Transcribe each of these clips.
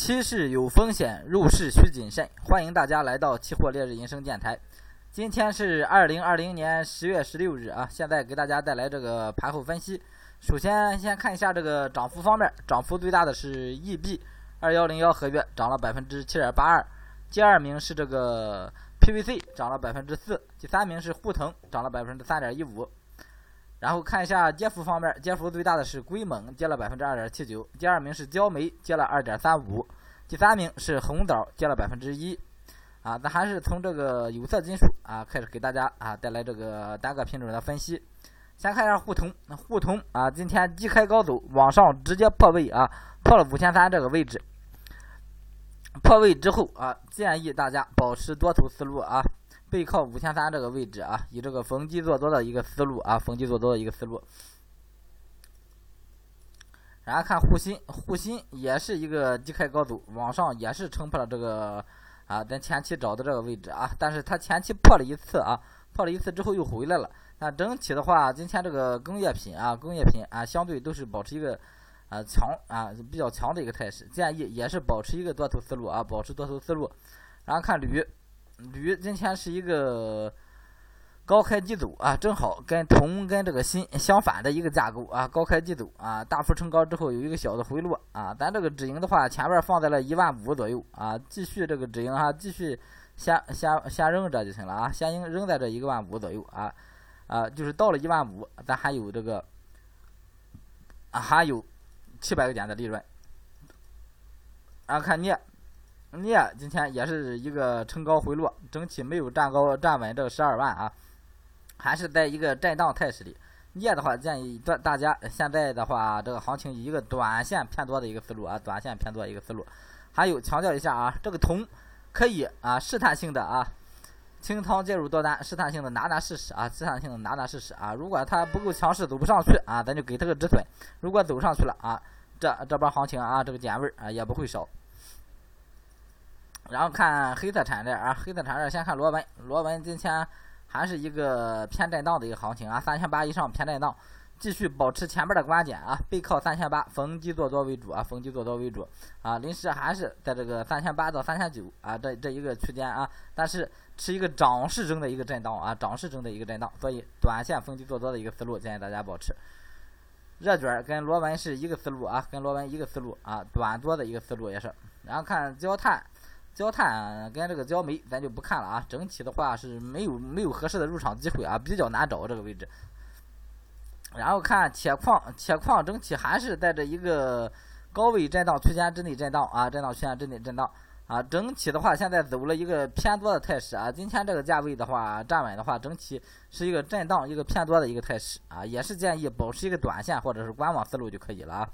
期市有风险，入市需谨慎。欢迎大家来到期货烈日银声电台。今天是二零二零年十月十六日啊，现在给大家带来这个盘后分析。首先，先看一下这个涨幅方面，涨幅最大的是 EB 二幺零幺合约，涨了百分之七点八二。第二名是这个 PVC，涨了百分之四。第三名是沪腾，涨了百分之三点一五。然后看一下跌幅方面，跌幅最大的是硅锰，跌了百分之二点七九；第二名是焦煤，跌了二点三五；第三名是红枣，跌了百分之一。啊，咱还是从这个有色金属啊开始给大家啊带来这个单个品种的分析。先看一下沪铜，沪铜啊今天低开高走，往上直接破位啊，破了五千三这个位置。破位之后啊，建议大家保持多头思路啊。背靠五千三这个位置啊，以这个逢低做多的一个思路啊，逢低做多的一个思路。然后看沪锌，沪锌也是一个低开高走，往上也是撑破了这个啊，咱前期找的这个位置啊，但是它前期破了一次啊，破了一次之后又回来了。那整体的话，今天这个工业品啊，工业品啊，相对都是保持一个啊强啊比较强的一个态势，建议也是保持一个多头思路啊，保持多头思路。然后看铝。铝今天是一个高开低走啊，正好跟铜跟这个锌相反的一个架构啊，高开低走啊，大幅冲高之后有一个小的回落啊，咱这个止盈的话前面放在了一万五左右啊，继续这个止盈哈，继续先先先扔着就行了啊，先扔扔在这一万五左右啊啊，就是到了一万五，咱还有这个啊还有七百个点的利润，啊看镍。镍今天也是一个冲高回落，整体没有站高站稳这个十二万啊，还是在一个震荡态势里。镍的话，建议大大家现在的话，这个行情以一个短线偏多的一个思路啊，短线偏多一个思路。还有强调一下啊，这个铜可以啊试探性的啊清仓介入多单，试探性的拿拿试试啊，试探性的拿拿试试啊。如果它不够强势，走不上去啊，咱就给它个止损。如果走上去了啊，这这波行情啊，这个点位啊也不会少。然后看黑色产业啊，黑色产业先看螺纹，螺纹今天还是一个偏震荡的一个行情啊，三千八以上偏震荡，继续保持前面的观点啊，背靠三千八，逢低做多为主啊，逢低做多为主啊，临时还是在这个三千八到三千九啊这这一个区间啊，但是是一个涨势中的一个震荡啊，涨势中的一个震荡，所以短线逢低做多的一个思路建议大家保持。热卷跟螺纹是一个思路啊，跟螺纹一个思路啊，短多的一个思路也是，然后看焦炭。焦炭跟这个焦煤，咱就不看了啊。整体的话是没有没有合适的入场机会啊，比较难找这个位置。然后看铁矿，铁矿整体还是在这一个高位震荡区间之内震荡啊，震荡区间之内震荡啊。整体的话，现在走了一个偏多的态势啊。今天这个价位的话，站稳的话，整体是一个震荡一个偏多的一个态势啊，也是建议保持一个短线或者是观望思路就可以了啊。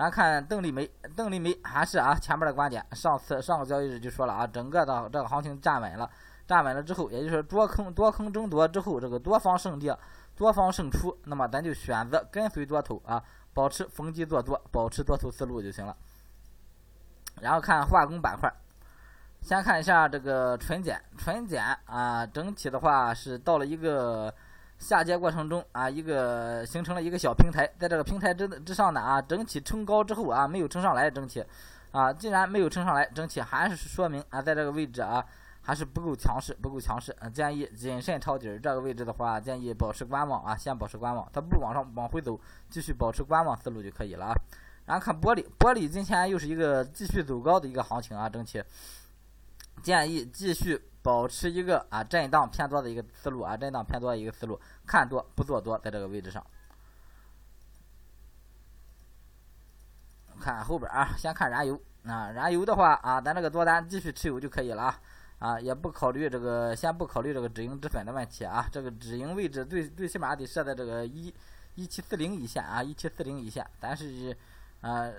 然后看邓丽梅，邓丽梅还是啊前面的观点，上次上个交易日就说了啊，整个的这个行情站稳了，站稳了之后，也就是多空多空争夺之后，这个多方胜利，多方胜出，那么咱就选择跟随多头啊，保持逢低做多，保持多头思路就行了。然后看化工板块，先看一下这个纯碱，纯碱啊，整体的话是到了一个。下跌过程中啊，一个形成了一个小平台，在这个平台之之上呢啊，整体冲高之后啊，没有冲上来，整体啊，既然没有冲上来，整体还是说明啊，在这个位置啊，还是不够强势，不够强势啊，建议谨慎抄底儿。这个位置的话，建议保持观望啊，先保持观望，它不往上往回走，继续保持观望思路就可以了啊。然后看玻璃，玻璃今天又是一个继续走高的一个行情啊，整体建议继续。保持一个啊震荡偏多的一个思路啊，震荡偏多的一个思路，看多不做多，在这个位置上。看后边啊，先看燃油啊，燃油的话啊，咱这个多单继续持有就可以了啊，啊，也不考虑这个，先不考虑这个止盈止损的问题啊，这个止盈位置最最起码得设在这个一一七四零一线啊，一七四零一线，但是啊。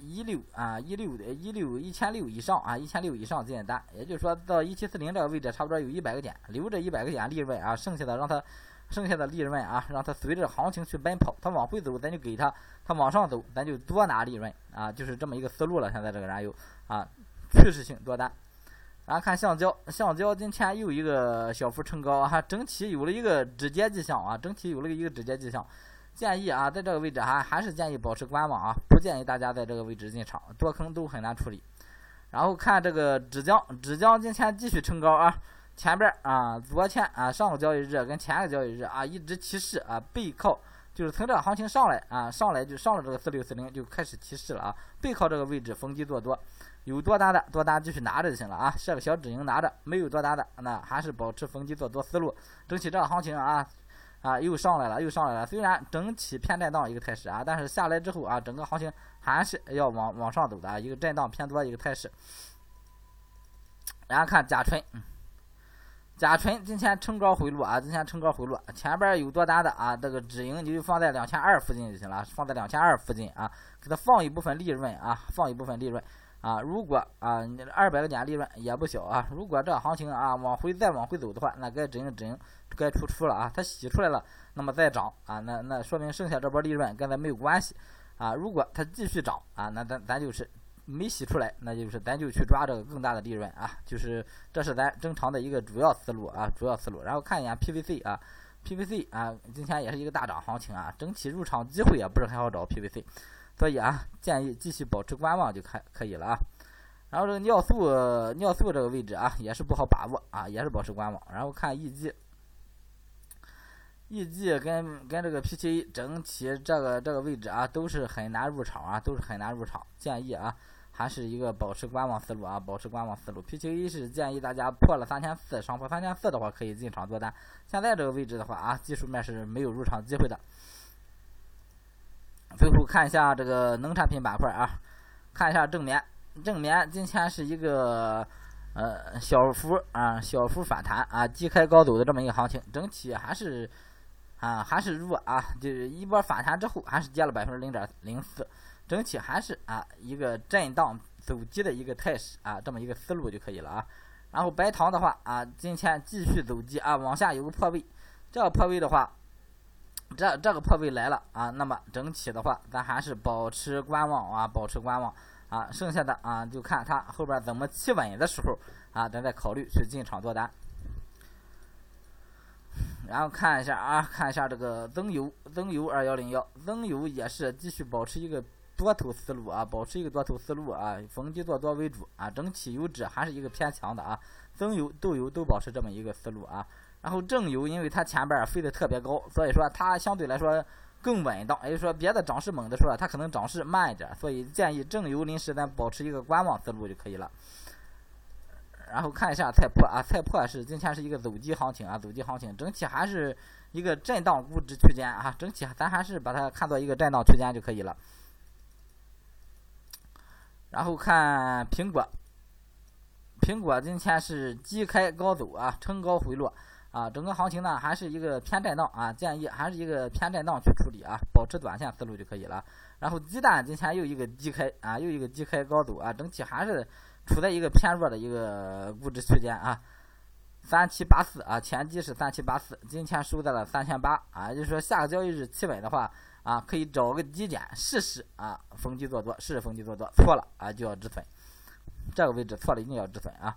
一六啊，一六的一六一千六以上啊，一千六以上进单，也就是说到一七四零这个位置，差不多有一百个点，留着一百个点利润啊，剩下的让它，剩下的利润啊，让它随着行情去奔跑，它往回走咱就给它，它往上走咱就多拿利润啊，就是这么一个思路了。现在这个燃油啊，趋势性多单，然后看橡胶，橡胶今天又一个小幅冲高啊，整体有了一个止跌迹象啊，整体有了一个止跌迹象。建议啊，在这个位置还还是建议保持观望啊，不建议大家在这个位置进场，多空都很难处理。然后看这个纸浆，纸浆今天继续冲高啊，前边啊，昨天啊，上个交易日跟前个交易日啊，一直提示啊，背靠就是从这个行情上来啊，上来就上了这个四六四零就开始提示了啊，背靠这个位置逢低做多，有多单的多单继续拿着就行了啊，设个小止盈拿着，没有多单的那还是保持逢低做多思路，争取这个行情啊啊又上来了又上来了，虽然整体偏震荡一个态势啊，但是下来之后啊，整个行情。还是要往往上走的，啊一个震荡偏多一个态势。然后看甲醇，甲醇今天冲高回落啊，今天冲高回落，前边有多单的啊，这个止盈你就放在两千二附近就行了，放在两千二附近啊，给它放一部分利润啊，放一部分利润啊。如果啊，你二百个点利润也不小啊。如果这行情啊往回再往回走的话，那该止盈止盈，该出出了啊。它洗出来了，那么再涨啊，那那说明剩下这波利润跟咱没有关系。啊，如果它继续涨啊，那咱咱就是没洗出来，那就是咱就去抓这个更大的利润啊，就是这是咱正常的一个主要思路啊，主要思路。然后看一眼 PVC 啊，PVC 啊，今天也是一个大涨行情啊，整体入场机会也不是很好找 PVC，所以啊，建议继续保持观望就可可以了啊。然后这个尿素尿素这个位置啊，也是不好把握啊，也是保持观望。然后看 EG。E G 跟跟这个 P T A 整体这个这个位置啊，都是很难入场啊，都是很难入场。建议啊，还是一个保持观望思路啊，保持观望思路。P T A 是建议大家破了三千四，上破三千四的话可以进场做单。现在这个位置的话啊，技术面是没有入场机会的。最后看一下这个农产品板块啊，看一下正棉，正棉今天是一个呃小幅啊小幅反弹啊，低开高走的这么一个行情，整体还是。啊，还是弱啊，就是一波反弹之后，还是跌了百分之零点零四，整体还是啊一个震荡走低的一个态势啊，这么一个思路就可以了啊。然后白糖的话啊，今天继续走低啊，往下有个破位，这个破位的话，这这个破位来了啊，那么整体的话，咱还是保持观望啊，保持观望啊，剩下的啊就看它后边怎么企稳的时候啊，咱再考虑去进场做单。然后看一下啊，看一下这个增油，增油二幺零幺，增油也是继续保持一个多头思路啊，保持一个多头思路啊，逢低做多为主啊，整体油脂还是一个偏强的啊，增油、豆油都保持这么一个思路啊。然后正油，因为它前边飞得特别高，所以说它相对来说更稳当，也就是说别的涨势猛的时候，它可能涨势慢一点，所以建议正油临时咱保持一个观望思路就可以了。然后看一下菜粕啊，菜粕是今天是一个走低行情啊，走低行情，整体还是一个震荡估值区间啊，整体咱还是把它看作一个震荡区间就可以了。然后看苹果，苹果今天是低开高走啊，冲高回落啊，整个行情呢还是一个偏震荡啊，建议还是一个偏震荡去处理啊，保持短线思路就可以了。然后鸡蛋今天又一个低开啊，又一个低开高走啊，整体还是。处在一个偏弱的一个估值区间啊，三七八四啊，前期是三七八四，今天收在了三千八啊，就是说下个交易日企稳的话啊，可以找个低点试试啊，逢低做多，试试逢低做多，错了啊就要止损，这个位置错了一定要止损啊，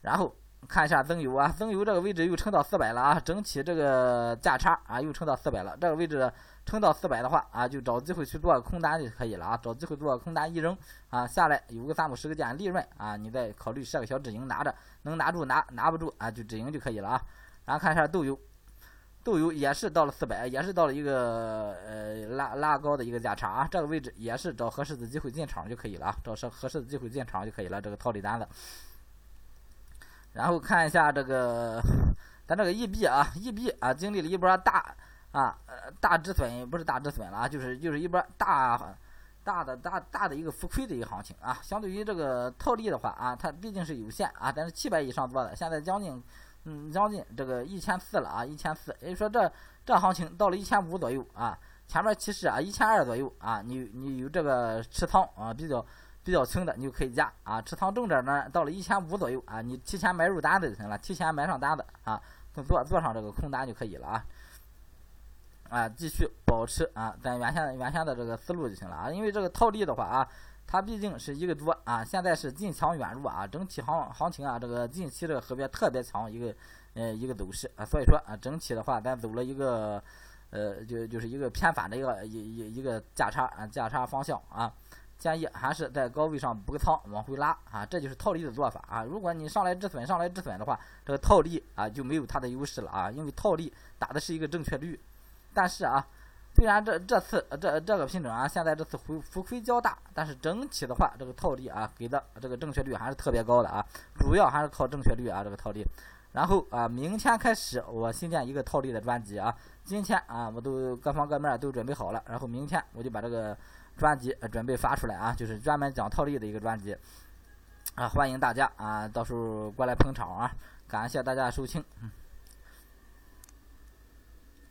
然后。看一下增油啊，增油这个位置又撑到四百了啊，整体这个价差啊又撑到四百了。这个位置撑到四百的话啊，就找机会去做空单就可以了啊，找机会做空单一扔啊，下来有个三五十个点利润啊，你再考虑设个小止盈拿着，能拿住拿拿不住啊就止盈就可以了啊。然后看一下豆油，豆油也是到了四百，也是到了一个呃拉拉高的一个价差啊，这个位置也是找合适的机会进场就可以了啊，找合合适的机会进场就可以了，这个套利单子。然后看一下这个，咱这个 E B 啊，E B 啊，经历了一波大啊，大止损，不是大止损了啊，就是就是一波大大的大大的一个浮亏的一个行情啊。相对于这个套利的话啊，它毕竟是有限啊，但是七百以上做的，现在将近嗯将近这个一千四了啊，一千四，也就说这这行情到了一千五左右啊，前面其实啊一千二左右啊，你你有这个持仓啊比较。比较轻的你就可以加啊，持仓重点呢，到了一千五左右啊，你提前买入单子就行了，提前买上单子啊，做做上这个空单就可以了啊，啊，继续保持啊，咱原先原先的这个思路就行了啊，因为这个套利的话啊，它毕竟是一个多啊，现在是近强远弱啊，整体行行情啊，这个近期这个合约特别强一个呃一个走势啊，所以说啊，整体的话咱走了一个。呃，就就是一个偏反的一个一一一个价差啊，价差方向啊。建议还是在高位上补个仓，往回拉啊，这就是套利的做法啊。如果你上来止损，上来止损的话，这个套利啊就没有它的优势了啊，因为套利打的是一个正确率。但是啊，虽然这这次这这个品种啊，现在这次回浮亏较大，但是整体的话，这个套利啊给的这个正确率还是特别高的啊，主要还是靠正确率啊这个套利。然后啊，明天开始我新建一个套利的专辑啊，今天啊我都各方各面都准备好了，然后明天我就把这个。专辑准备发出来啊，就是专门讲套利的一个专辑啊，欢迎大家啊，到时候过来捧场啊，感谢大家收听。嗯